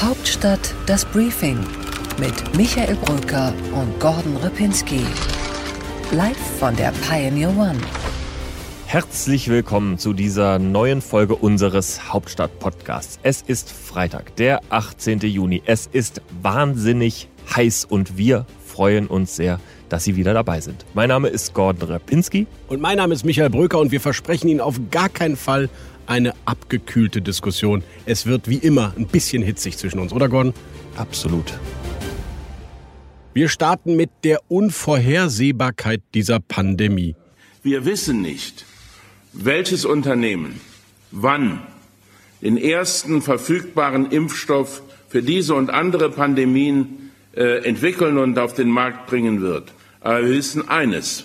Hauptstadt das Briefing mit Michael Brücker und Gordon Ripinski. Live von der Pioneer One. Herzlich willkommen zu dieser neuen Folge unseres Hauptstadt-Podcasts. Es ist Freitag, der 18. Juni. Es ist wahnsinnig heiß und wir freuen uns sehr, dass Sie wieder dabei sind. Mein Name ist Gordon Rapinski. Und mein Name ist Michael Bröker und wir versprechen Ihnen auf gar keinen Fall eine abgekühlte Diskussion. Es wird wie immer ein bisschen hitzig zwischen uns, oder Gordon? Absolut. Wir starten mit der Unvorhersehbarkeit dieser Pandemie. Wir wissen nicht, welches Unternehmen wann den ersten verfügbaren Impfstoff für diese und andere Pandemien äh, entwickeln und auf den Markt bringen wird. Aber wir wissen eines.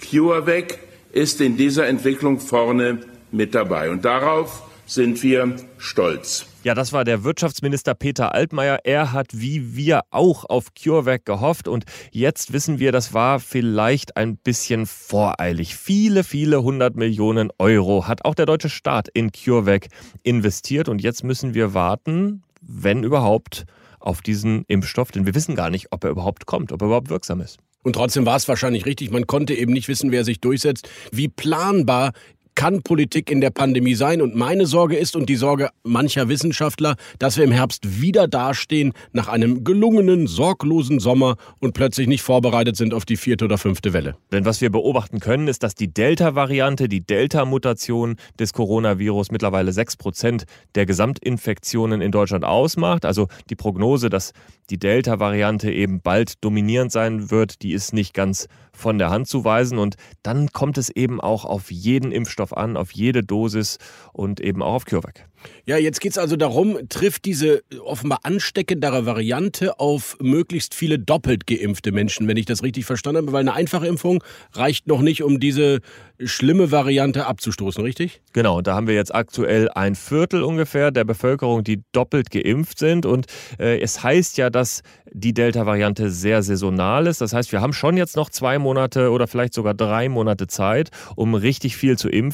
CureVac ist in dieser Entwicklung vorne mit dabei. Und darauf sind wir stolz. Ja, das war der Wirtschaftsminister Peter Altmaier. Er hat wie wir auch auf CureVac gehofft und jetzt wissen wir, das war vielleicht ein bisschen voreilig. Viele, viele hundert Millionen Euro hat auch der deutsche Staat in CureVac investiert und jetzt müssen wir warten, wenn überhaupt, auf diesen Impfstoff, denn wir wissen gar nicht, ob er überhaupt kommt, ob er überhaupt wirksam ist. Und trotzdem war es wahrscheinlich richtig. Man konnte eben nicht wissen, wer sich durchsetzt. Wie planbar kann Politik in der Pandemie sein. Und meine Sorge ist und die Sorge mancher Wissenschaftler, dass wir im Herbst wieder dastehen nach einem gelungenen, sorglosen Sommer und plötzlich nicht vorbereitet sind auf die vierte oder fünfte Welle. Denn was wir beobachten können, ist, dass die Delta-Variante, die Delta-Mutation des Coronavirus mittlerweile sechs Prozent der Gesamtinfektionen in Deutschland ausmacht. Also die Prognose, dass die Delta-Variante eben bald dominierend sein wird, die ist nicht ganz von der Hand zu weisen. Und dann kommt es eben auch auf jeden Impfstoff an, auf jede Dosis und eben auch auf CureVac. Ja, jetzt geht es also darum, trifft diese offenbar ansteckendere Variante auf möglichst viele doppelt geimpfte Menschen, wenn ich das richtig verstanden habe, weil eine einfache Impfung reicht noch nicht, um diese schlimme Variante abzustoßen, richtig? Genau, da haben wir jetzt aktuell ein Viertel ungefähr der Bevölkerung, die doppelt geimpft sind. Und äh, es heißt ja, dass die Delta-Variante sehr saisonal ist. Das heißt, wir haben schon jetzt noch zwei Monate oder vielleicht sogar drei Monate Zeit, um richtig viel zu impfen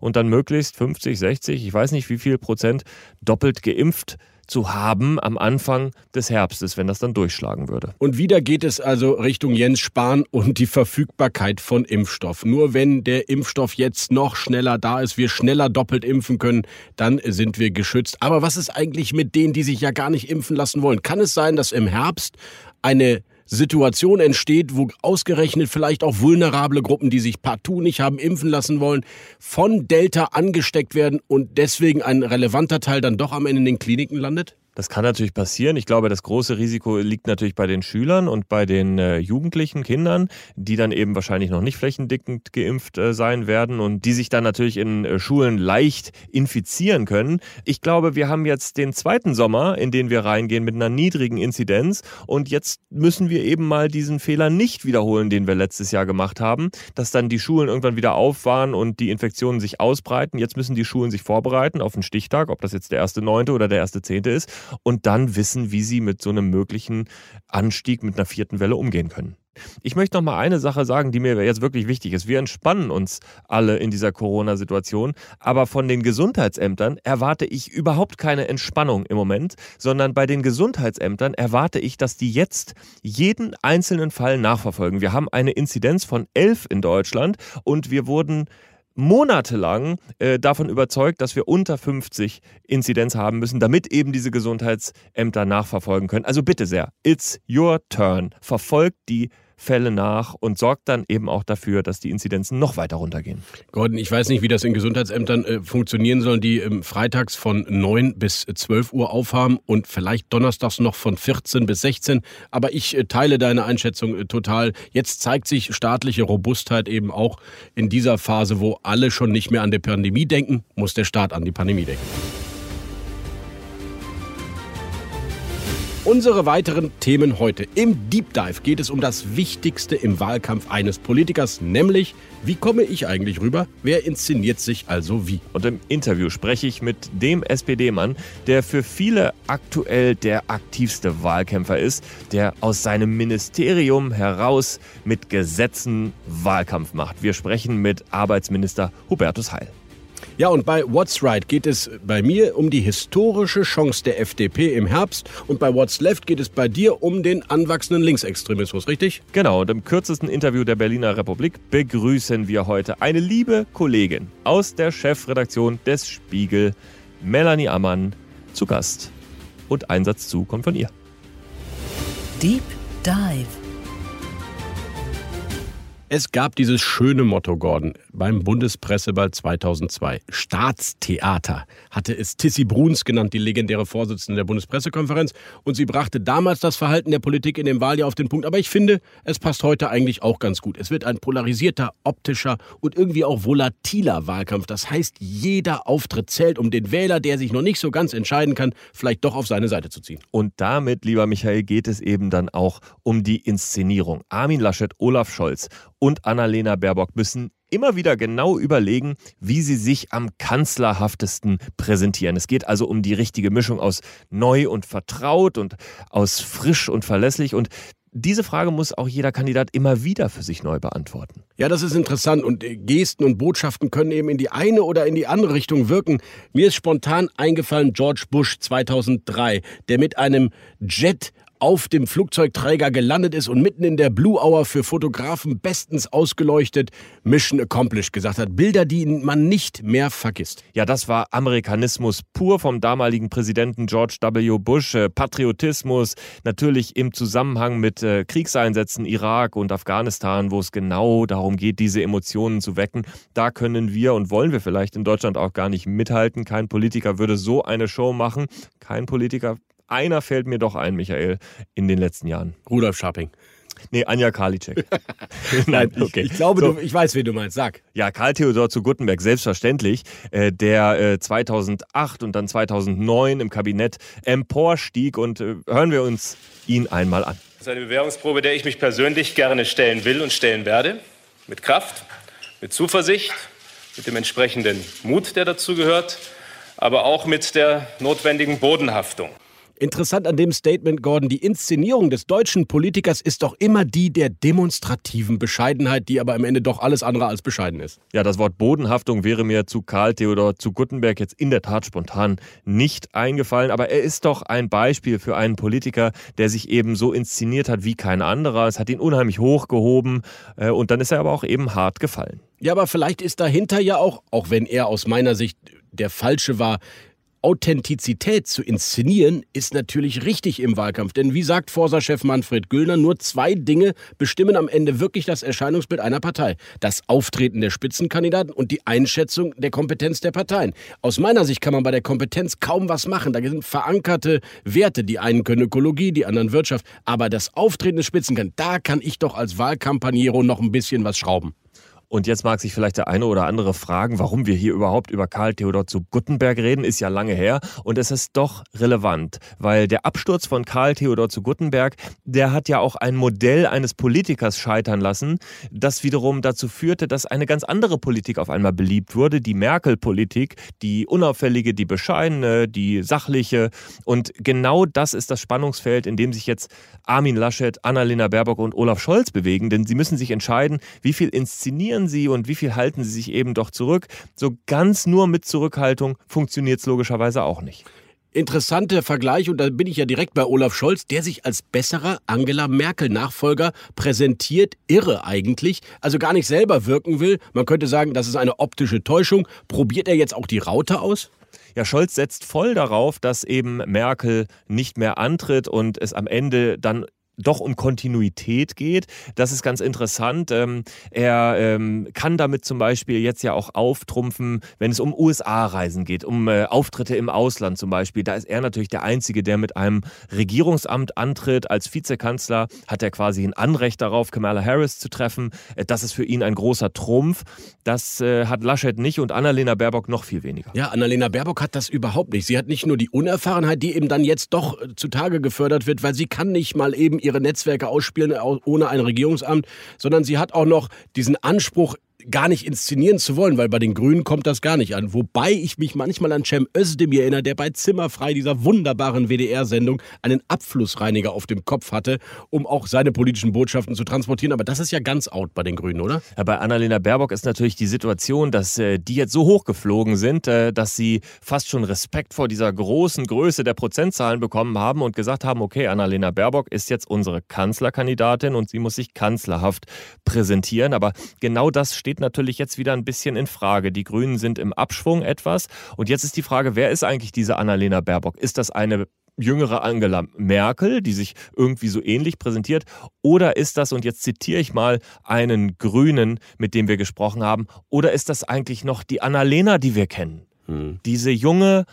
und dann möglichst 50, 60, ich weiß nicht wie viel Prozent doppelt geimpft zu haben am Anfang des Herbstes, wenn das dann durchschlagen würde. Und wieder geht es also Richtung Jens Spahn und die Verfügbarkeit von Impfstoff. Nur wenn der Impfstoff jetzt noch schneller da ist, wir schneller doppelt impfen können, dann sind wir geschützt. Aber was ist eigentlich mit denen, die sich ja gar nicht impfen lassen wollen? Kann es sein, dass im Herbst eine Situation entsteht, wo ausgerechnet vielleicht auch vulnerable Gruppen, die sich partout nicht haben impfen lassen wollen, von Delta angesteckt werden und deswegen ein relevanter Teil dann doch am Ende in den Kliniken landet? Das kann natürlich passieren. Ich glaube, das große Risiko liegt natürlich bei den Schülern und bei den äh, jugendlichen Kindern, die dann eben wahrscheinlich noch nicht flächendeckend geimpft äh, sein werden und die sich dann natürlich in äh, Schulen leicht infizieren können. Ich glaube, wir haben jetzt den zweiten Sommer, in den wir reingehen mit einer niedrigen Inzidenz und jetzt müssen wir eben mal diesen Fehler nicht wiederholen, den wir letztes Jahr gemacht haben, dass dann die Schulen irgendwann wieder auf waren und die Infektionen sich ausbreiten. Jetzt müssen die Schulen sich vorbereiten auf den Stichtag, ob das jetzt der erste Neunte oder der erste Zehnte ist und dann wissen, wie sie mit so einem möglichen Anstieg mit einer vierten Welle umgehen können. Ich möchte noch mal eine Sache sagen, die mir jetzt wirklich wichtig ist. Wir entspannen uns alle in dieser Corona-Situation, aber von den Gesundheitsämtern erwarte ich überhaupt keine Entspannung im Moment, sondern bei den Gesundheitsämtern erwarte ich, dass die jetzt jeden einzelnen Fall nachverfolgen. Wir haben eine Inzidenz von elf in Deutschland und wir wurden monatelang äh, davon überzeugt, dass wir unter 50 Inzidenz haben müssen, damit eben diese Gesundheitsämter nachverfolgen können. Also bitte sehr, it's your turn. Verfolgt die Fälle nach und sorgt dann eben auch dafür, dass die Inzidenzen noch weiter runtergehen. Gordon, ich weiß nicht, wie das in Gesundheitsämtern äh, funktionieren soll, die ähm, freitags von 9 bis 12 Uhr aufhaben und vielleicht donnerstags noch von 14 bis 16. Aber ich äh, teile deine Einschätzung äh, total. Jetzt zeigt sich staatliche Robustheit eben auch in dieser Phase, wo alle schon nicht mehr an die Pandemie denken, muss der Staat an die Pandemie denken. Unsere weiteren Themen heute. Im Deep Dive geht es um das Wichtigste im Wahlkampf eines Politikers, nämlich wie komme ich eigentlich rüber? Wer inszeniert sich also wie? Und im Interview spreche ich mit dem SPD-Mann, der für viele aktuell der aktivste Wahlkämpfer ist, der aus seinem Ministerium heraus mit Gesetzen Wahlkampf macht. Wir sprechen mit Arbeitsminister Hubertus Heil. Ja, und bei What's Right geht es bei mir um die historische Chance der FDP im Herbst und bei What's Left geht es bei dir um den anwachsenden Linksextremismus, richtig? Genau, und im kürzesten Interview der Berliner Republik begrüßen wir heute eine liebe Kollegin aus der Chefredaktion des Spiegel, Melanie Ammann, zu Gast. Und Einsatz zu kommt von ihr. Deep Dive. Es gab dieses schöne Motto, Gordon, beim Bundespresseball 2002. Staatstheater hatte es Tissi Bruns genannt, die legendäre Vorsitzende der Bundespressekonferenz. Und sie brachte damals das Verhalten der Politik in dem Wahljahr auf den Punkt. Aber ich finde, es passt heute eigentlich auch ganz gut. Es wird ein polarisierter, optischer und irgendwie auch volatiler Wahlkampf. Das heißt, jeder Auftritt zählt, um den Wähler, der sich noch nicht so ganz entscheiden kann, vielleicht doch auf seine Seite zu ziehen. Und damit, lieber Michael, geht es eben dann auch um die Inszenierung. Armin Laschet, Olaf Scholz und Annalena Baerbock müssen immer wieder genau überlegen, wie sie sich am kanzlerhaftesten präsentieren. Es geht also um die richtige Mischung aus neu und vertraut und aus frisch und verlässlich. Und diese Frage muss auch jeder Kandidat immer wieder für sich neu beantworten. Ja, das ist interessant und äh, Gesten und Botschaften können eben in die eine oder in die andere Richtung wirken. Mir ist spontan eingefallen George Bush 2003, der mit einem Jet auf dem Flugzeugträger gelandet ist und mitten in der Blue Hour für Fotografen bestens ausgeleuchtet Mission Accomplished gesagt hat. Bilder, die man nicht mehr vergisst. Ja, das war Amerikanismus pur vom damaligen Präsidenten George W. Bush. Äh, Patriotismus natürlich im Zusammenhang mit äh, Kriegseinsätzen Irak und Afghanistan, wo es genau darum geht, diese Emotionen zu wecken. Da können wir und wollen wir vielleicht in Deutschland auch gar nicht mithalten. Kein Politiker würde so eine Show machen. Kein Politiker einer fällt mir doch ein, Michael, in den letzten Jahren. Rudolf Scharping. Nee, Anja Karliczek. Nein, okay. Ich, ich glaube, so. du, ich weiß, wen du meinst. Sag. Ja, Karl Theodor zu Guttenberg, selbstverständlich, äh, der äh, 2008 und dann 2009 im Kabinett emporstieg und äh, hören wir uns ihn einmal an. Das ist eine Bewährungsprobe, der ich mich persönlich gerne stellen will und stellen werde. Mit Kraft, mit Zuversicht, mit dem entsprechenden Mut, der dazugehört, aber auch mit der notwendigen Bodenhaftung. Interessant an dem Statement, Gordon, die Inszenierung des deutschen Politikers ist doch immer die der demonstrativen Bescheidenheit, die aber am Ende doch alles andere als bescheiden ist. Ja, das Wort Bodenhaftung wäre mir zu Karl Theodor zu Guttenberg jetzt in der Tat spontan nicht eingefallen, aber er ist doch ein Beispiel für einen Politiker, der sich eben so inszeniert hat wie kein anderer. Es hat ihn unheimlich hochgehoben äh, und dann ist er aber auch eben hart gefallen. Ja, aber vielleicht ist dahinter ja auch, auch wenn er aus meiner Sicht der Falsche war, Authentizität zu inszenieren, ist natürlich richtig im Wahlkampf. Denn wie sagt Forsa-Chef Manfred Güllner, nur zwei Dinge bestimmen am Ende wirklich das Erscheinungsbild einer Partei. Das Auftreten der Spitzenkandidaten und die Einschätzung der Kompetenz der Parteien. Aus meiner Sicht kann man bei der Kompetenz kaum was machen. Da sind verankerte Werte. Die einen können Ökologie, die anderen Wirtschaft. Aber das Auftreten des Spitzenkandidaten, da kann ich doch als Wahlkampagnero noch ein bisschen was schrauben. Und jetzt mag sich vielleicht der eine oder andere fragen, warum wir hier überhaupt über Karl Theodor zu Guttenberg reden, ist ja lange her. Und es ist doch relevant, weil der Absturz von Karl Theodor zu Guttenberg, der hat ja auch ein Modell eines Politikers scheitern lassen, das wiederum dazu führte, dass eine ganz andere Politik auf einmal beliebt wurde, die Merkel-Politik, die unauffällige, die bescheidene, die sachliche. Und genau das ist das Spannungsfeld, in dem sich jetzt Armin Laschet, Annalena Baerbock und Olaf Scholz bewegen, denn sie müssen sich entscheiden, wie viel inszenieren reagieren sie und wie viel halten sie sich eben doch zurück? So ganz nur mit Zurückhaltung funktioniert es logischerweise auch nicht. Interessanter Vergleich, und da bin ich ja direkt bei Olaf Scholz, der sich als besserer Angela Merkel-Nachfolger präsentiert. Irre eigentlich. Also gar nicht selber wirken will. Man könnte sagen, das ist eine optische Täuschung. Probiert er jetzt auch die Raute aus? Ja, Scholz setzt voll darauf, dass eben Merkel nicht mehr antritt und es am Ende dann doch um Kontinuität geht. Das ist ganz interessant. Ähm, er ähm, kann damit zum Beispiel jetzt ja auch auftrumpfen, wenn es um USA-Reisen geht, um äh, Auftritte im Ausland zum Beispiel. Da ist er natürlich der Einzige, der mit einem Regierungsamt antritt. Als Vizekanzler hat er quasi ein Anrecht darauf, Kamala Harris zu treffen. Äh, das ist für ihn ein großer Trumpf. Das äh, hat Laschet nicht und Annalena Baerbock noch viel weniger. Ja, Annalena Baerbock hat das überhaupt nicht. Sie hat nicht nur die Unerfahrenheit, die eben dann jetzt doch äh, zutage gefördert wird, weil sie kann nicht mal eben ihre Netzwerke ausspielen ohne ein Regierungsamt, sondern sie hat auch noch diesen Anspruch, gar nicht inszenieren zu wollen, weil bei den Grünen kommt das gar nicht an. Wobei ich mich manchmal an Cem Özdemir erinnere, der bei Zimmerfrei dieser wunderbaren WDR-Sendung einen Abflussreiniger auf dem Kopf hatte, um auch seine politischen Botschaften zu transportieren. Aber das ist ja ganz out bei den Grünen, oder? Ja, bei Annalena Baerbock ist natürlich die Situation, dass äh, die jetzt so hochgeflogen sind, äh, dass sie fast schon Respekt vor dieser großen Größe der Prozentzahlen bekommen haben und gesagt haben, okay, Annalena Baerbock ist jetzt unsere Kanzlerkandidatin und sie muss sich kanzlerhaft präsentieren. Aber genau das steht steht natürlich jetzt wieder ein bisschen in Frage. Die Grünen sind im Abschwung etwas. Und jetzt ist die Frage, wer ist eigentlich diese Annalena Baerbock? Ist das eine jüngere Angela Merkel, die sich irgendwie so ähnlich präsentiert? Oder ist das, und jetzt zitiere ich mal einen Grünen, mit dem wir gesprochen haben, oder ist das eigentlich noch die Annalena, die wir kennen? Hm. Diese junge,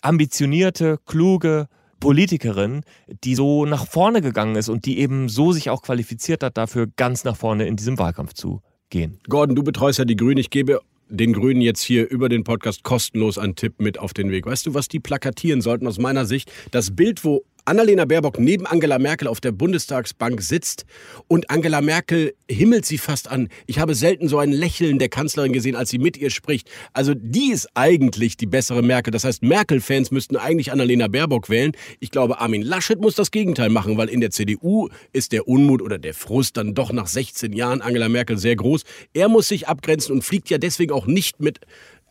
ambitionierte, kluge Politikerin, die so nach vorne gegangen ist und die eben so sich auch qualifiziert hat, dafür ganz nach vorne in diesem Wahlkampf zu gehen. Gordon, du betreust ja die Grünen. Ich gebe den Grünen jetzt hier über den Podcast kostenlos einen Tipp mit auf den Weg. Weißt du, was die plakatieren sollten aus meiner Sicht? Das Bild, wo Annalena Baerbock neben Angela Merkel auf der Bundestagsbank sitzt und Angela Merkel himmelt sie fast an. Ich habe selten so ein Lächeln der Kanzlerin gesehen, als sie mit ihr spricht. Also die ist eigentlich die bessere Merkel. Das heißt, Merkel-Fans müssten eigentlich Annalena Baerbock wählen. Ich glaube, Armin Laschet muss das Gegenteil machen, weil in der CDU ist der Unmut oder der Frust dann doch nach 16 Jahren Angela Merkel sehr groß. Er muss sich abgrenzen und fliegt ja deswegen auch nicht mit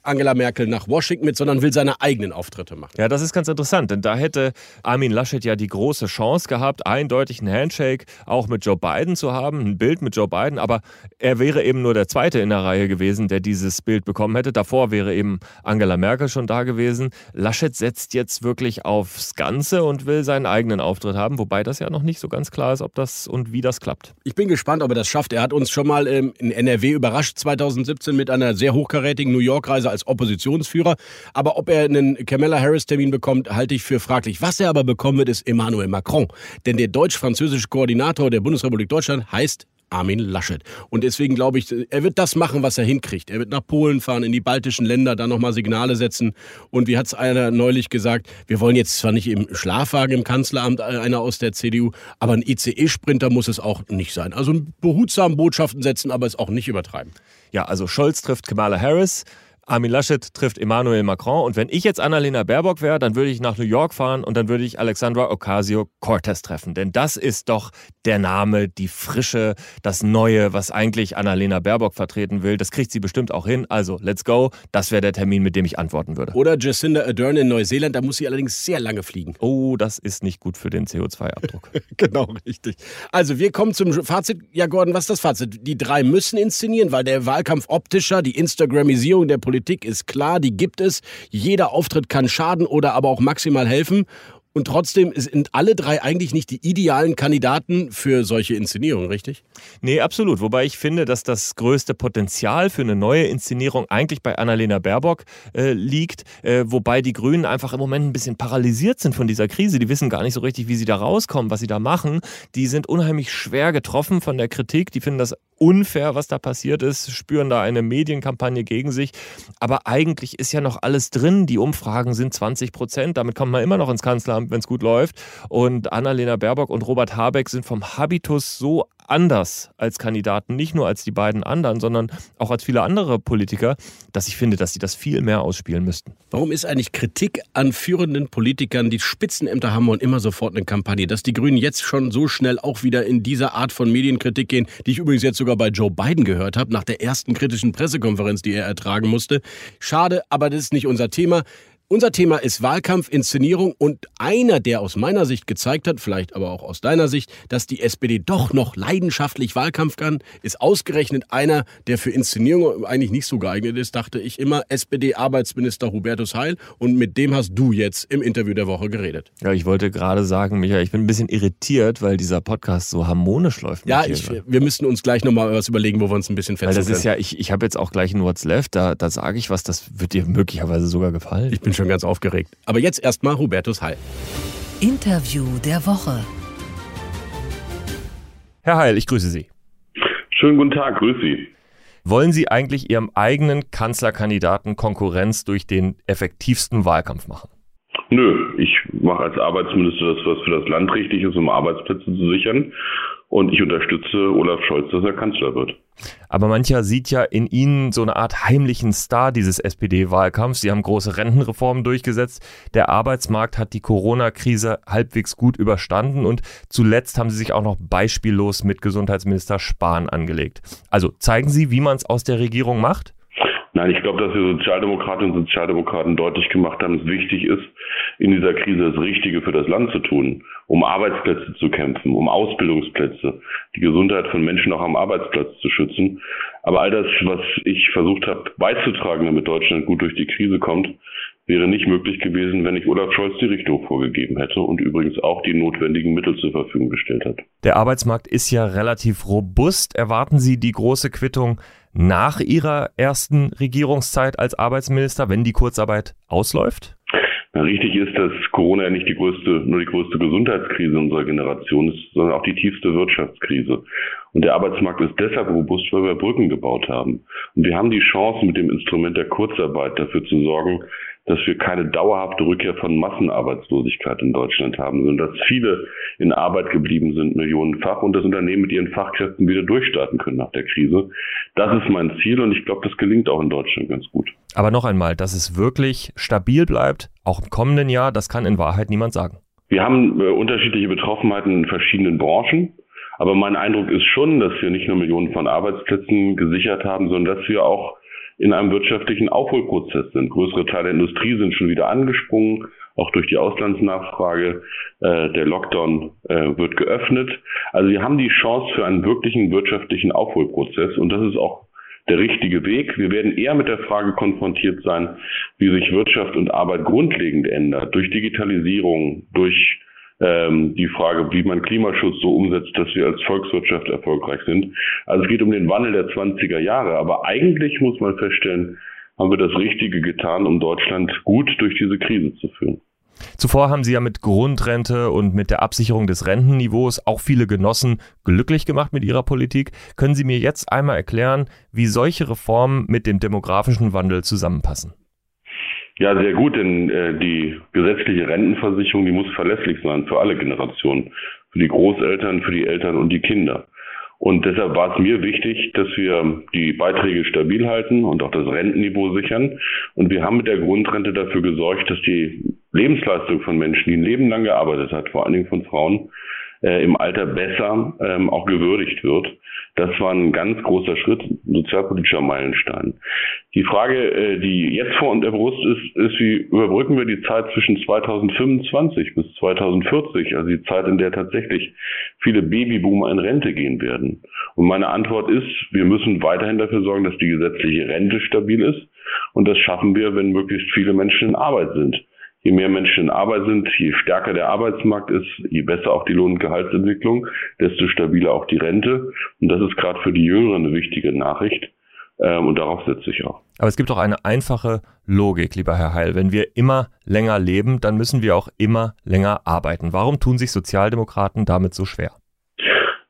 Angela Merkel nach Washington mit, sondern will seine eigenen Auftritte machen. Ja, das ist ganz interessant, denn da hätte Armin Laschet ja die große Chance gehabt, eindeutig einen Handshake auch mit Joe Biden zu haben, ein Bild mit Joe Biden, aber er wäre eben nur der Zweite in der Reihe gewesen, der dieses Bild bekommen hätte. Davor wäre eben Angela Merkel schon da gewesen. Laschet setzt jetzt wirklich aufs Ganze und will seinen eigenen Auftritt haben, wobei das ja noch nicht so ganz klar ist, ob das und wie das klappt. Ich bin gespannt, ob er das schafft. Er hat uns schon mal in NRW überrascht 2017 mit einer sehr hochkarätigen New York-Reise als Oppositionsführer. Aber ob er einen Kamala Harris-Termin bekommt, halte ich für fraglich. Was er aber bekommen wird, ist Emmanuel Macron. Denn der deutsch-französische Koordinator der Bundesrepublik Deutschland heißt Armin Laschet. Und deswegen glaube ich, er wird das machen, was er hinkriegt. Er wird nach Polen fahren, in die baltischen Länder, da nochmal Signale setzen. Und wie hat es einer neulich gesagt, wir wollen jetzt zwar nicht im Schlafwagen im Kanzleramt, äh, einer aus der CDU, aber ein ICE-Sprinter muss es auch nicht sein. Also behutsam Botschaften setzen, aber es auch nicht übertreiben. Ja, also Scholz trifft Kamala Harris. Armin Laschet trifft Emmanuel Macron. Und wenn ich jetzt Annalena Baerbock wäre, dann würde ich nach New York fahren und dann würde ich Alexandra Ocasio-Cortez treffen. Denn das ist doch der Name, die Frische, das Neue, was eigentlich Annalena Baerbock vertreten will. Das kriegt sie bestimmt auch hin. Also, let's go. Das wäre der Termin, mit dem ich antworten würde. Oder Jacinda Ardern in Neuseeland. Da muss sie allerdings sehr lange fliegen. Oh, das ist nicht gut für den CO2-Abdruck. genau, richtig. Also, wir kommen zum Fazit. Ja, Gordon, was ist das Fazit? Die drei müssen inszenieren, weil der Wahlkampf optischer, die Instagramisierung der Politik Politik ist klar, die gibt es. Jeder Auftritt kann schaden oder aber auch maximal helfen. Und trotzdem sind alle drei eigentlich nicht die idealen Kandidaten für solche Inszenierungen, richtig? Nee, absolut. Wobei ich finde, dass das größte Potenzial für eine neue Inszenierung eigentlich bei Annalena Baerbock äh, liegt. Äh, wobei die Grünen einfach im Moment ein bisschen paralysiert sind von dieser Krise. Die wissen gar nicht so richtig, wie sie da rauskommen, was sie da machen. Die sind unheimlich schwer getroffen von der Kritik. Die finden das unfair, was da passiert ist, spüren da eine Medienkampagne gegen sich. Aber eigentlich ist ja noch alles drin. Die Umfragen sind 20 Prozent. Damit kommt man immer noch ins Kanzleramt, wenn es gut läuft. Und Annalena Baerbock und Robert Habeck sind vom Habitus so anders als Kandidaten, nicht nur als die beiden anderen, sondern auch als viele andere Politiker, dass ich finde, dass sie das viel mehr ausspielen müssten. Warum ist eigentlich Kritik an führenden Politikern, die Spitzenämter haben und immer sofort eine Kampagne? Dass die Grünen jetzt schon so schnell auch wieder in diese Art von Medienkritik gehen, die ich übrigens jetzt sogar bei Joe Biden gehört habe, nach der ersten kritischen Pressekonferenz, die er ertragen musste. Schade, aber das ist nicht unser Thema. Unser Thema ist Wahlkampf, Inszenierung und einer, der aus meiner Sicht gezeigt hat, vielleicht aber auch aus deiner Sicht, dass die SPD doch noch leidenschaftlich Wahlkampf kann, ist ausgerechnet einer, der für Inszenierung eigentlich nicht so geeignet ist, dachte ich immer, SPD-Arbeitsminister Hubertus Heil und mit dem hast du jetzt im Interview der Woche geredet. Ja, ich wollte gerade sagen, Michael, ich bin ein bisschen irritiert, weil dieser Podcast so harmonisch läuft. Ja, ich, wir müssten uns gleich nochmal was überlegen, wo wir uns ein bisschen festlegen Weil das ist ja, ich, ich habe jetzt auch gleich ein What's Left, da, da sage ich was, das wird dir möglicherweise sogar gefallen. Ich bin schon schon ganz aufgeregt. Aber jetzt erstmal Hubertus Heil. Interview der Woche. Herr Heil, ich grüße Sie. Schönen guten Tag, grüße Sie. Wollen Sie eigentlich Ihrem eigenen Kanzlerkandidaten Konkurrenz durch den effektivsten Wahlkampf machen? Nö, ich mache als Arbeitsminister das, was für das Land richtig ist, um Arbeitsplätze zu sichern. Und ich unterstütze Olaf Scholz, dass er Kanzler wird. Aber mancher sieht ja in Ihnen so eine Art heimlichen Star dieses SPD-Wahlkampfs. Sie haben große Rentenreformen durchgesetzt. Der Arbeitsmarkt hat die Corona-Krise halbwegs gut überstanden und zuletzt haben Sie sich auch noch beispiellos mit Gesundheitsminister Spahn angelegt. Also zeigen Sie, wie man es aus der Regierung macht? Nein, ich glaube, dass wir Sozialdemokratinnen und Sozialdemokraten deutlich gemacht haben, dass es wichtig ist, in dieser Krise das Richtige für das Land zu tun, um Arbeitsplätze zu kämpfen, um Ausbildungsplätze, die Gesundheit von Menschen auch am Arbeitsplatz zu schützen. Aber all das, was ich versucht habe beizutragen, damit Deutschland gut durch die Krise kommt, wäre nicht möglich gewesen, wenn ich Olaf Scholz die Richtung vorgegeben hätte und übrigens auch die notwendigen Mittel zur Verfügung gestellt hat. Der Arbeitsmarkt ist ja relativ robust. Erwarten Sie die große Quittung nach Ihrer ersten Regierungszeit als Arbeitsminister, wenn die Kurzarbeit ausläuft? Richtig ist, dass Corona nicht die größte, nur die größte Gesundheitskrise unserer Generation ist, sondern auch die tiefste Wirtschaftskrise. Und der Arbeitsmarkt ist deshalb robust, weil wir Brücken gebaut haben. Und wir haben die Chance, mit dem Instrument der Kurzarbeit dafür zu sorgen, dass wir keine dauerhafte Rückkehr von Massenarbeitslosigkeit in Deutschland haben, sondern dass viele in Arbeit geblieben sind, millionenfach, und das Unternehmen mit ihren Fachkräften wieder durchstarten können nach der Krise. Das ist mein Ziel und ich glaube, das gelingt auch in Deutschland ganz gut. Aber noch einmal, dass es wirklich stabil bleibt, auch im kommenden Jahr, das kann in Wahrheit niemand sagen. Wir haben äh, unterschiedliche Betroffenheiten in verschiedenen Branchen. Aber mein Eindruck ist schon, dass wir nicht nur Millionen von Arbeitsplätzen gesichert haben, sondern dass wir auch in einem wirtschaftlichen Aufholprozess sind. Größere Teile der Industrie sind schon wieder angesprungen, auch durch die Auslandsnachfrage. Äh, der Lockdown äh, wird geöffnet. Also wir haben die Chance für einen wirklichen wirtschaftlichen Aufholprozess und das ist auch der richtige Weg. Wir werden eher mit der Frage konfrontiert sein, wie sich Wirtschaft und Arbeit grundlegend ändert durch Digitalisierung, durch ähm, die Frage, wie man Klimaschutz so umsetzt, dass wir als Volkswirtschaft erfolgreich sind. Also es geht um den Wandel der 20er Jahre. Aber eigentlich muss man feststellen, haben wir das Richtige getan, um Deutschland gut durch diese Krise zu führen. Zuvor haben Sie ja mit Grundrente und mit der Absicherung des Rentenniveaus auch viele Genossen glücklich gemacht mit Ihrer Politik. Können Sie mir jetzt einmal erklären, wie solche Reformen mit dem demografischen Wandel zusammenpassen? Ja, sehr gut, denn äh, die gesetzliche Rentenversicherung, die muss verlässlich sein für alle Generationen, für die Großeltern, für die Eltern und die Kinder. Und deshalb war es mir wichtig, dass wir die Beiträge stabil halten und auch das Rentenniveau sichern. Und wir haben mit der Grundrente dafür gesorgt, dass die Lebensleistung von Menschen, die ein Leben lang gearbeitet hat, vor allen Dingen von Frauen, äh, im Alter besser ähm, auch gewürdigt wird. Das war ein ganz großer Schritt, sozialpolitischer Meilenstein. Die Frage, äh, die jetzt vor und der Brust ist, ist, wie überbrücken wir die Zeit zwischen 2025 bis 2040, also die Zeit, in der tatsächlich viele Babyboomer in Rente gehen werden. Und meine Antwort ist, wir müssen weiterhin dafür sorgen, dass die gesetzliche Rente stabil ist. Und das schaffen wir, wenn möglichst viele Menschen in Arbeit sind je mehr Menschen in Arbeit sind, je stärker der Arbeitsmarkt ist, je besser auch die Lohn- und Gehaltsentwicklung, desto stabiler auch die Rente. Und das ist gerade für die Jüngeren eine wichtige Nachricht. Ähm, und darauf setze ich auch. Aber es gibt auch eine einfache Logik, lieber Herr Heil. Wenn wir immer länger leben, dann müssen wir auch immer länger arbeiten. Warum tun sich Sozialdemokraten damit so schwer?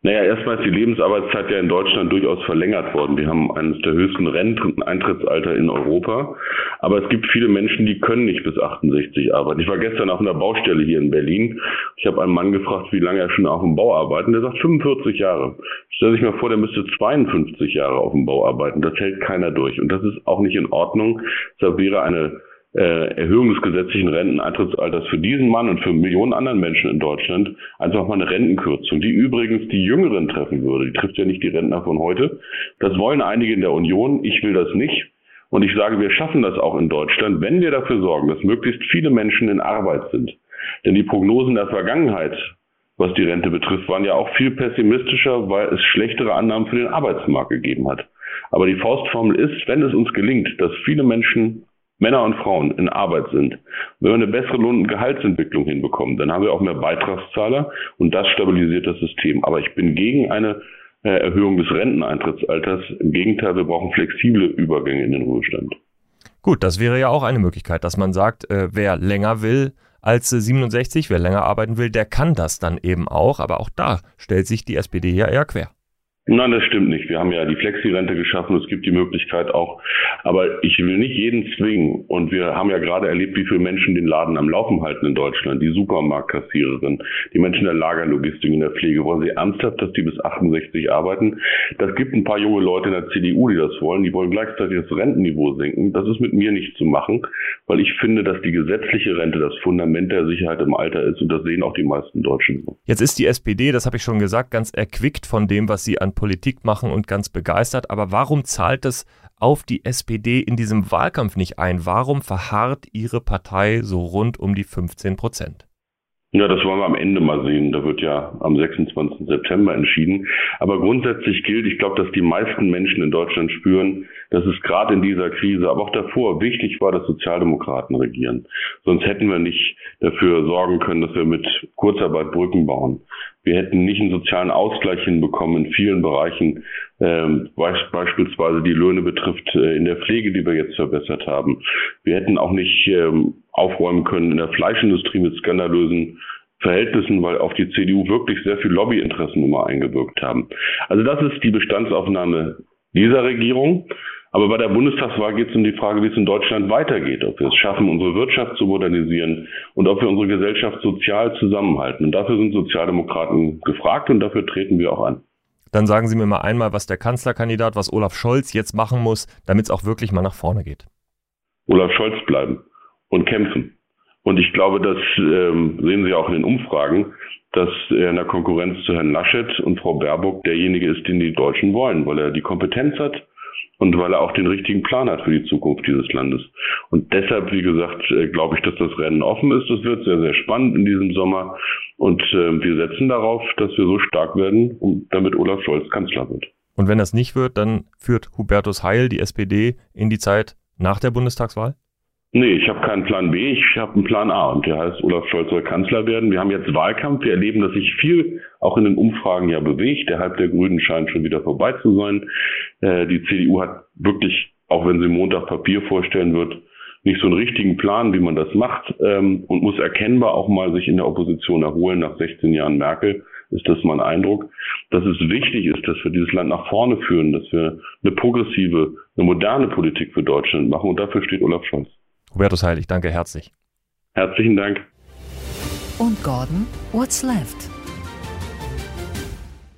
Naja, erstmal ist die Lebensarbeitszeit ja in Deutschland durchaus verlängert worden. Wir haben eines der höchsten Renteneintrittsalter in Europa. Aber es gibt viele Menschen, die können nicht bis 68 arbeiten. Ich war gestern auf einer Baustelle hier in Berlin. Ich habe einen Mann gefragt, wie lange er schon auf dem Bau arbeitet. Der sagt 45 Jahre. Stell sich mal vor, der müsste 52 Jahre auf dem Bau arbeiten. Das hält keiner durch. Und das ist auch nicht in Ordnung. Das wäre eine Erhöhung des gesetzlichen Renteneintrittsalters für diesen Mann und für Millionen anderen Menschen in Deutschland einfach mal eine Rentenkürzung, die übrigens die Jüngeren treffen würde. Die trifft ja nicht die Rentner von heute. Das wollen einige in der Union. Ich will das nicht. Und ich sage, wir schaffen das auch in Deutschland, wenn wir dafür sorgen, dass möglichst viele Menschen in Arbeit sind. Denn die Prognosen der Vergangenheit, was die Rente betrifft, waren ja auch viel pessimistischer, weil es schlechtere Annahmen für den Arbeitsmarkt gegeben hat. Aber die Faustformel ist, wenn es uns gelingt, dass viele Menschen Männer und Frauen in Arbeit sind, wenn wir eine bessere Lohn- und Gehaltsentwicklung hinbekommen, dann haben wir auch mehr Beitragszahler und das stabilisiert das System. Aber ich bin gegen eine äh, Erhöhung des Renteneintrittsalters. Im Gegenteil, wir brauchen flexible Übergänge in den Ruhestand. Gut, das wäre ja auch eine Möglichkeit, dass man sagt, äh, wer länger will als 67, wer länger arbeiten will, der kann das dann eben auch. Aber auch da stellt sich die SPD ja eher quer. Nein, das stimmt nicht. Wir haben ja die Flexi-Rente geschaffen. Es gibt die Möglichkeit auch. Aber ich will nicht jeden zwingen. Und wir haben ja gerade erlebt, wie viele Menschen den Laden am Laufen halten in Deutschland. Die Supermarktkassiererin, die Menschen der Lagerlogistik, in der Pflege. Wollen sie ernsthaft, dass die bis 68 arbeiten? Das gibt ein paar junge Leute in der CDU, die das wollen. Die wollen gleichzeitig das Rentenniveau senken. Das ist mit mir nicht zu machen, weil ich finde, dass die gesetzliche Rente das Fundament der Sicherheit im Alter ist. Und das sehen auch die meisten Deutschen so. Jetzt ist die SPD, das habe ich schon gesagt, ganz erquickt von dem, was sie an Politik machen und ganz begeistert. Aber warum zahlt es auf die SPD in diesem Wahlkampf nicht ein? Warum verharrt Ihre Partei so rund um die 15 Prozent? Ja, das wollen wir am Ende mal sehen. Da wird ja am 26. September entschieden. Aber grundsätzlich gilt, ich glaube, dass die meisten Menschen in Deutschland spüren, dass es gerade in dieser Krise, aber auch davor wichtig war, dass Sozialdemokraten regieren. Sonst hätten wir nicht dafür sorgen können, dass wir mit Kurzarbeit Brücken bauen. Wir hätten nicht einen sozialen Ausgleich hinbekommen in vielen Bereichen, ähm, beispielsweise die Löhne betrifft äh, in der Pflege, die wir jetzt verbessert haben. Wir hätten auch nicht ähm, aufräumen können in der Fleischindustrie mit skandalösen Verhältnissen, weil auf die CDU wirklich sehr viel Lobbyinteressen immer eingewirkt haben. Also das ist die Bestandsaufnahme dieser Regierung. Aber bei der Bundestagswahl geht es um die Frage, wie es in Deutschland weitergeht, ob wir es schaffen, unsere Wirtschaft zu modernisieren und ob wir unsere Gesellschaft sozial zusammenhalten. Und dafür sind Sozialdemokraten gefragt und dafür treten wir auch an. Dann sagen Sie mir mal einmal, was der Kanzlerkandidat, was Olaf Scholz jetzt machen muss, damit es auch wirklich mal nach vorne geht. Olaf Scholz bleiben und kämpfen. Und ich glaube, das ähm, sehen Sie auch in den Umfragen, dass er in der Konkurrenz zu Herrn Laschet und Frau Baerbock derjenige ist, den die Deutschen wollen, weil er die Kompetenz hat, und weil er auch den richtigen Plan hat für die Zukunft dieses Landes. Und deshalb, wie gesagt, äh, glaube ich, dass das Rennen offen ist. Das wird sehr, sehr spannend in diesem Sommer. Und äh, wir setzen darauf, dass wir so stark werden, damit Olaf Scholz Kanzler wird. Und wenn das nicht wird, dann führt Hubertus Heil die SPD in die Zeit nach der Bundestagswahl? Nee, ich habe keinen Plan B, ich habe einen Plan A und der heißt, Olaf Scholz soll Kanzler werden. Wir haben jetzt Wahlkampf, wir erleben, dass sich viel auch in den Umfragen ja bewegt. Der Halb der Grünen scheint schon wieder vorbei zu sein. Äh, die CDU hat wirklich, auch wenn sie Montag Papier vorstellen wird, nicht so einen richtigen Plan, wie man das macht ähm, und muss erkennbar auch mal sich in der Opposition erholen nach 16 Jahren Merkel ist das mein Eindruck, dass es wichtig ist, dass wir dieses Land nach vorne führen, dass wir eine progressive, eine moderne Politik für Deutschland machen und dafür steht Olaf Scholz. Hubertus Heil, ich danke herzlich. Herzlichen Dank. Und Gordon, what's left?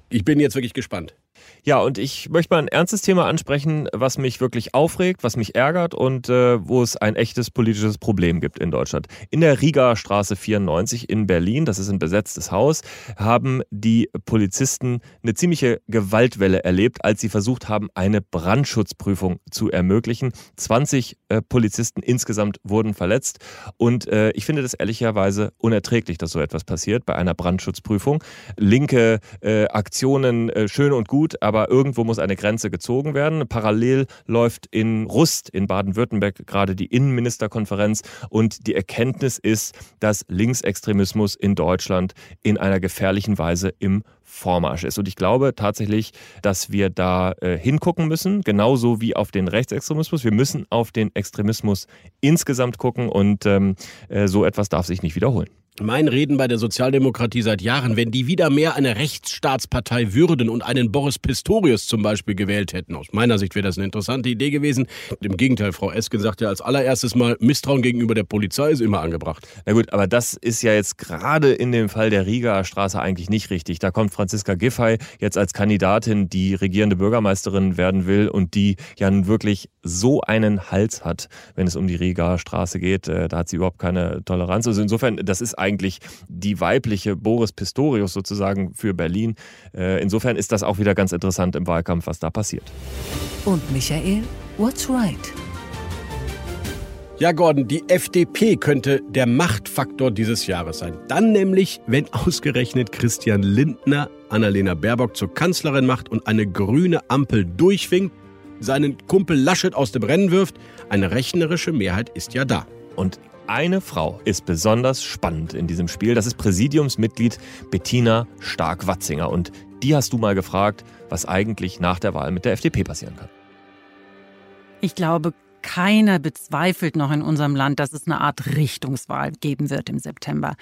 Ich bin jetzt wirklich gespannt. Ja, und ich möchte mal ein ernstes Thema ansprechen, was mich wirklich aufregt, was mich ärgert und äh, wo es ein echtes politisches Problem gibt in Deutschland. In der Riga Straße 94 in Berlin, das ist ein besetztes Haus, haben die Polizisten eine ziemliche Gewaltwelle erlebt, als sie versucht haben, eine Brandschutzprüfung zu ermöglichen. 20 äh, Polizisten insgesamt wurden verletzt und äh, ich finde das ehrlicherweise unerträglich, dass so etwas passiert bei einer Brandschutzprüfung. Linke äh, Aktionen äh, schön und gut, aber irgendwo muss eine Grenze gezogen werden. Parallel läuft in Rust in Baden-Württemberg gerade die Innenministerkonferenz und die Erkenntnis ist, dass Linksextremismus in Deutschland in einer gefährlichen Weise im Vormarsch ist. Und ich glaube tatsächlich, dass wir da äh, hingucken müssen, genauso wie auf den Rechtsextremismus. Wir müssen auf den Extremismus insgesamt gucken und ähm, äh, so etwas darf sich nicht wiederholen. Mein Reden bei der Sozialdemokratie seit Jahren, wenn die wieder mehr eine Rechtsstaatspartei würden und einen Boris Pistorius zum Beispiel gewählt hätten. Aus meiner Sicht wäre das eine interessante Idee gewesen. Im Gegenteil, Frau Esken sagt ja als allererstes mal, Misstrauen gegenüber der Polizei ist immer angebracht. Na gut, aber das ist ja jetzt gerade in dem Fall der Riga Straße eigentlich nicht richtig. Da kommt Franziska Giffey jetzt als Kandidatin, die regierende Bürgermeisterin werden will und die ja nun wirklich so einen Hals hat, wenn es um die Riga Straße geht. Äh, da hat sie überhaupt keine Toleranz. Also insofern, das ist eigentlich die weibliche Boris Pistorius sozusagen für Berlin. Äh, insofern ist das auch wieder ganz interessant im Wahlkampf, was da passiert. Und Michael, what's right? Ja, Gordon, die FDP könnte der Machtfaktor dieses Jahres sein. Dann nämlich, wenn ausgerechnet Christian Lindner Annalena Baerbock zur Kanzlerin macht und eine grüne Ampel durchwinkt, seinen Kumpel Laschet aus dem Rennen wirft. Eine rechnerische Mehrheit ist ja da. Und eine Frau ist besonders spannend in diesem Spiel. Das ist Präsidiumsmitglied Bettina Stark-Watzinger. Und die hast du mal gefragt, was eigentlich nach der Wahl mit der FDP passieren kann. Ich glaube, keiner bezweifelt noch in unserem Land, dass es eine Art Richtungswahl geben wird im September.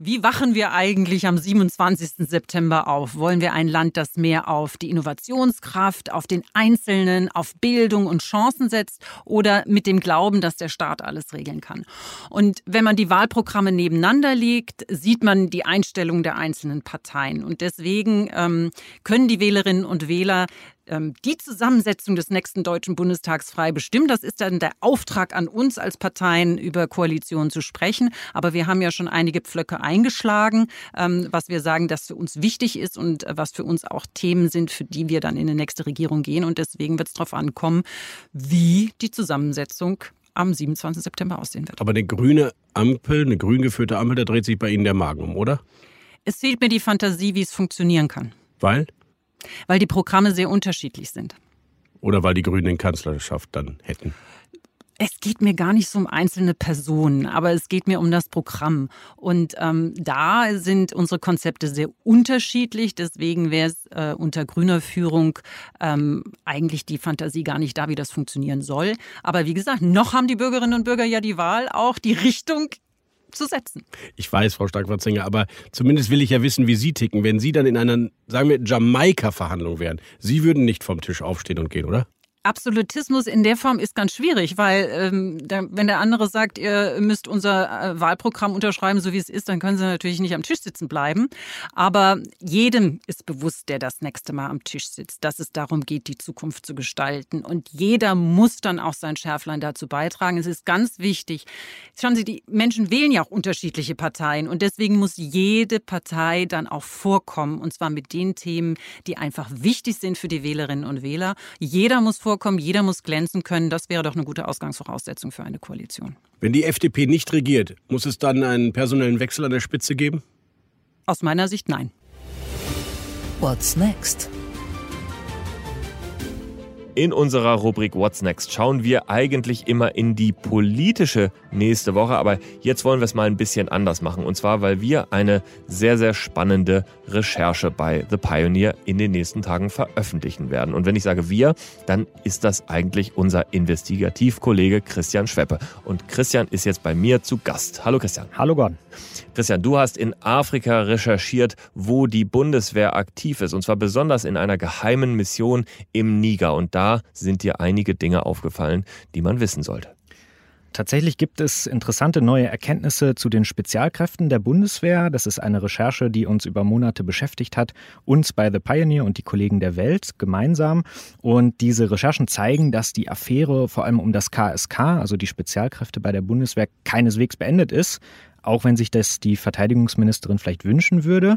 Wie wachen wir eigentlich am 27. September auf? Wollen wir ein Land, das mehr auf die Innovationskraft, auf den Einzelnen, auf Bildung und Chancen setzt oder mit dem Glauben, dass der Staat alles regeln kann? Und wenn man die Wahlprogramme nebeneinander legt, sieht man die Einstellung der einzelnen Parteien. Und deswegen ähm, können die Wählerinnen und Wähler ähm, die Zusammensetzung des nächsten Deutschen Bundestags frei bestimmen. Das ist dann der Auftrag an uns als Parteien, über Koalitionen zu sprechen. Aber wir haben ja schon einige Pflöcke eingeschlagen, ähm, was wir sagen, dass für uns wichtig ist und äh, was für uns auch Themen sind, für die wir dann in die nächste Regierung gehen. Und deswegen wird es darauf ankommen, wie die Zusammensetzung am 27. September aussehen wird. Aber eine grüne Ampel, eine grün geführte Ampel, da dreht sich bei Ihnen der Magen um, oder? Es fehlt mir die Fantasie, wie es funktionieren kann. Weil? Weil die Programme sehr unterschiedlich sind. Oder weil die Grünen den Kanzlerschaft dann hätten? Es geht mir gar nicht so um einzelne Personen, aber es geht mir um das Programm. Und ähm, da sind unsere Konzepte sehr unterschiedlich. Deswegen wäre es äh, unter grüner Führung ähm, eigentlich die Fantasie gar nicht da, wie das funktionieren soll. Aber wie gesagt, noch haben die Bürgerinnen und Bürger ja die Wahl, auch die Richtung zu setzen. Ich weiß, Frau Stark-Watzinger, aber zumindest will ich ja wissen, wie Sie ticken. Wenn Sie dann in einer, sagen wir, Jamaika-Verhandlung wären, Sie würden nicht vom Tisch aufstehen und gehen, oder? Absolutismus in der Form ist ganz schwierig, weil ähm, da, wenn der andere sagt, ihr müsst unser äh, Wahlprogramm unterschreiben, so wie es ist, dann können sie natürlich nicht am Tisch sitzen bleiben. Aber jedem ist bewusst, der das nächste Mal am Tisch sitzt, dass es darum geht, die Zukunft zu gestalten. Und jeder muss dann auch sein Schärflein dazu beitragen. Es ist ganz wichtig. Schauen Sie, die Menschen wählen ja auch unterschiedliche Parteien und deswegen muss jede Partei dann auch vorkommen und zwar mit den Themen, die einfach wichtig sind für die Wählerinnen und Wähler. Jeder muss vorkommen vorkommen, jeder muss glänzen können. Das wäre doch eine gute Ausgangsvoraussetzung für eine Koalition. Wenn die FDP nicht regiert, muss es dann einen personellen Wechsel an der Spitze geben? Aus meiner Sicht nein. What's next? In unserer Rubrik What's Next schauen wir eigentlich immer in die politische nächste Woche, aber jetzt wollen wir es mal ein bisschen anders machen. Und zwar, weil wir eine sehr, sehr spannende Recherche bei The Pioneer in den nächsten Tagen veröffentlichen werden. Und wenn ich sage wir, dann ist das eigentlich unser Investigativkollege Christian Schweppe. Und Christian ist jetzt bei mir zu Gast. Hallo Christian. Hallo Gordon. Christian, du hast in Afrika recherchiert, wo die Bundeswehr aktiv ist. Und zwar besonders in einer geheimen Mission im Niger. Und da sind dir einige Dinge aufgefallen, die man wissen sollte. Tatsächlich gibt es interessante neue Erkenntnisse zu den Spezialkräften der Bundeswehr. Das ist eine Recherche, die uns über Monate beschäftigt hat, uns bei The Pioneer und die Kollegen der Welt gemeinsam. Und diese Recherchen zeigen, dass die Affäre vor allem um das KSK, also die Spezialkräfte bei der Bundeswehr, keineswegs beendet ist auch wenn sich das die Verteidigungsministerin vielleicht wünschen würde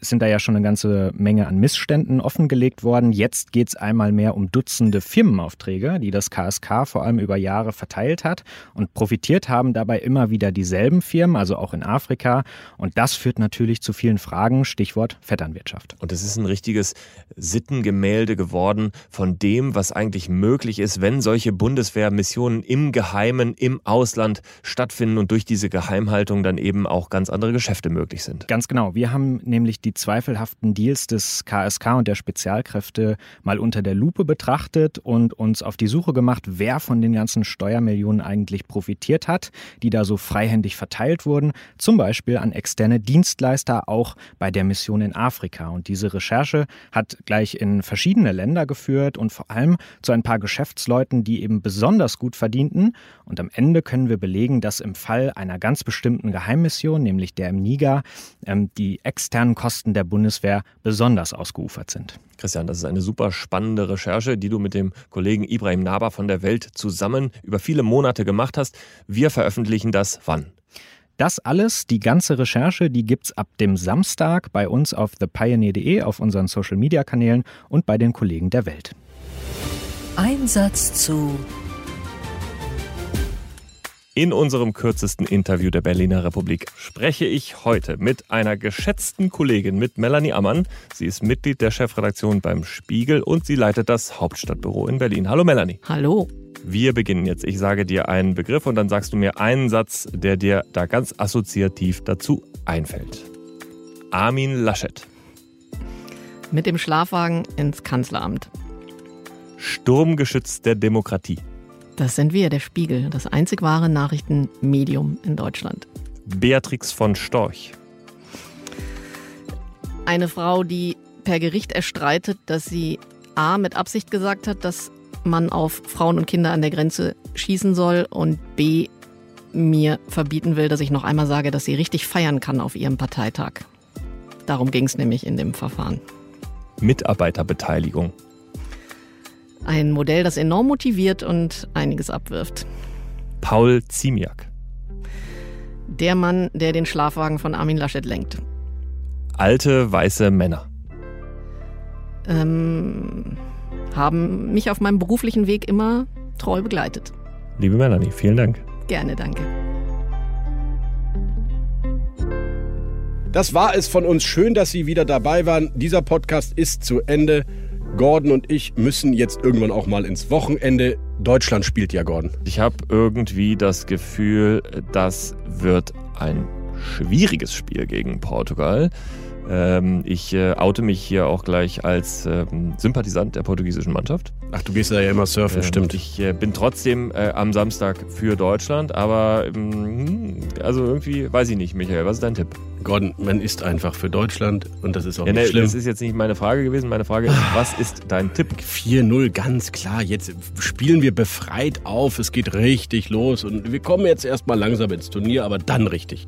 sind da ja schon eine ganze Menge an Missständen offengelegt worden. Jetzt geht es einmal mehr um Dutzende Firmenaufträge, die das KSK vor allem über Jahre verteilt hat. Und profitiert haben dabei immer wieder dieselben Firmen, also auch in Afrika. Und das führt natürlich zu vielen Fragen, Stichwort Vetternwirtschaft. Und es ist ein richtiges Sittengemälde geworden von dem, was eigentlich möglich ist, wenn solche Bundeswehrmissionen im Geheimen, im Ausland stattfinden und durch diese Geheimhaltung dann eben auch ganz andere Geschäfte möglich sind. Ganz genau. Wir haben nämlich die die zweifelhaften Deals des KSK und der Spezialkräfte mal unter der Lupe betrachtet und uns auf die Suche gemacht, wer von den ganzen Steuermillionen eigentlich profitiert hat, die da so freihändig verteilt wurden, zum Beispiel an externe Dienstleister, auch bei der Mission in Afrika. Und diese Recherche hat gleich in verschiedene Länder geführt und vor allem zu ein paar Geschäftsleuten, die eben besonders gut verdienten. Und am Ende können wir belegen, dass im Fall einer ganz bestimmten Geheimmission, nämlich der im Niger, ähm, die externen Kosten Kosten der Bundeswehr besonders ausgeufert sind. Christian, das ist eine super spannende Recherche, die du mit dem Kollegen Ibrahim Naba von der Welt zusammen über viele Monate gemacht hast. Wir veröffentlichen das wann? Das alles, die ganze Recherche, die gibt es ab dem Samstag bei uns auf thepioneer.de, auf unseren Social Media Kanälen und bei den Kollegen der Welt. Einsatz zu in unserem kürzesten Interview der Berliner Republik spreche ich heute mit einer geschätzten Kollegin, mit Melanie Ammann. Sie ist Mitglied der Chefredaktion beim Spiegel und sie leitet das Hauptstadtbüro in Berlin. Hallo Melanie. Hallo. Wir beginnen jetzt. Ich sage dir einen Begriff und dann sagst du mir einen Satz, der dir da ganz assoziativ dazu einfällt. Armin Laschet. Mit dem Schlafwagen ins Kanzleramt. Sturmgeschütz der Demokratie Das sind wir, der Spiegel, das einzig wahre Nachrichtenmedium in Deutschland. Beatrix von Storch. Eine Frau, die per Gericht erstreitet, dass sie A mit Absicht gesagt hat, dass man auf Frauen und Kinder an der Grenze schießen soll und B mir verbieten will, dass ich noch einmal sage, dass sie richtig feiern kann auf ihrem Parteitag. Darum ging es nämlich in dem Verfahren. Mitarbeiterbeteiligung. Ein Modell, das enorm motiviert und einiges abwirft. Paul Ziemiak. Der Mann, der den Schlafwagen von Armin Laschet lenkt. Alte weiße Männer. Ähm, haben mich auf meinem beruflichen Weg immer treu begleitet. Liebe Melanie, vielen Dank. Gerne, danke. Das war es von uns. Schön, dass Sie wieder dabei waren. Dieser Podcast ist zu Ende. Gordon und ich müssen jetzt irgendwann auch mal ins Wochenende. Deutschland spielt ja, Gordon. Ich habe irgendwie das Gefühl, das wird ein schwieriges Spiel gegen Portugal. Ähm, ich äh, oute mich hier auch gleich als ähm, Sympathisant der portugiesischen Mannschaft. Ach, du gehst da ja immer surfen, Ähm, stimmt. Ich äh, bin trotzdem äh, am Samstag für Deutschland, aber ähm, also irgendwie weiß ich nicht, Michael, was ist dein Tipp? Gordon, man ist einfach für Deutschland und das ist auch Ja, nicht ne, schlimm. das ist jetzt nicht meine Frage gewesen. Meine Frage ist, was ist dein Tipp? 4-0, ganz klar. Jetzt spielen wir befreit auf. Es geht richtig los. Und wir kommen jetzt erstmal langsam ins Turnier, aber dann richtig.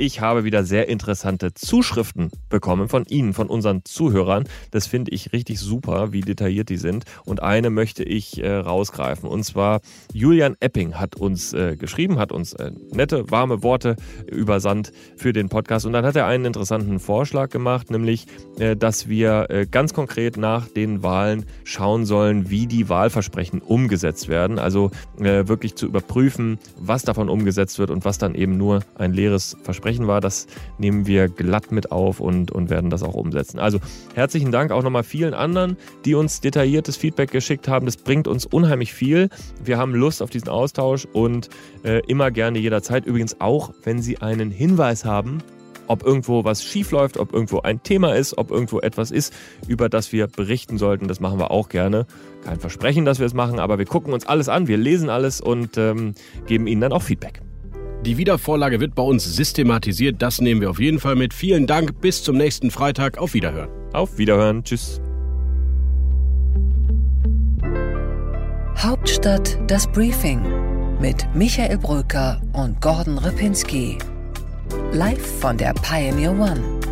Ich habe wieder sehr interessante Zuschriften bekommen von Ihnen, von unseren Zuhörern. Das finde ich richtig super, wie detailliert die sind. Und eine möchte ich äh, rausgreifen. Und zwar Julian Epping hat uns äh, geschrieben, hat uns äh, nette, warme Worte übersandt für den Podcast. Und dann hat er einen interessanten Vorschlag gemacht, nämlich, äh, dass wir äh, ganz konkret nach den Wahlen schauen sollen, wie die Wahlversprechen umgesetzt werden. Also äh, wirklich zu überprüfen, was davon umgesetzt wird und was dann eben nur ein leeres Versprechen war. Das nehmen wir glatt mit auf und, und werden das auch umsetzen. Also herzlichen Dank auch nochmal vielen anderen, die uns detailliertes Feedback geschickt haben. Das bringt uns unheimlich viel. Wir haben Lust auf diesen Austausch und äh, immer gerne jederzeit. Übrigens auch, wenn Sie einen Hinweis haben, ob irgendwo was schief läuft, ob irgendwo ein Thema ist, ob irgendwo etwas ist, über das wir berichten sollten. Das machen wir auch gerne. Kein Versprechen, dass wir es machen, aber wir gucken uns alles an, wir lesen alles und ähm, geben Ihnen dann auch Feedback. Die Wiedervorlage wird bei uns systematisiert. Das nehmen wir auf jeden Fall mit. Vielen Dank. Bis zum nächsten Freitag. Auf Wiederhören. Auf Wiederhören. Tschüss. Hauptstadt das Briefing mit Michael Bröker und Gordon Ripinski. Live von der Pioneer One.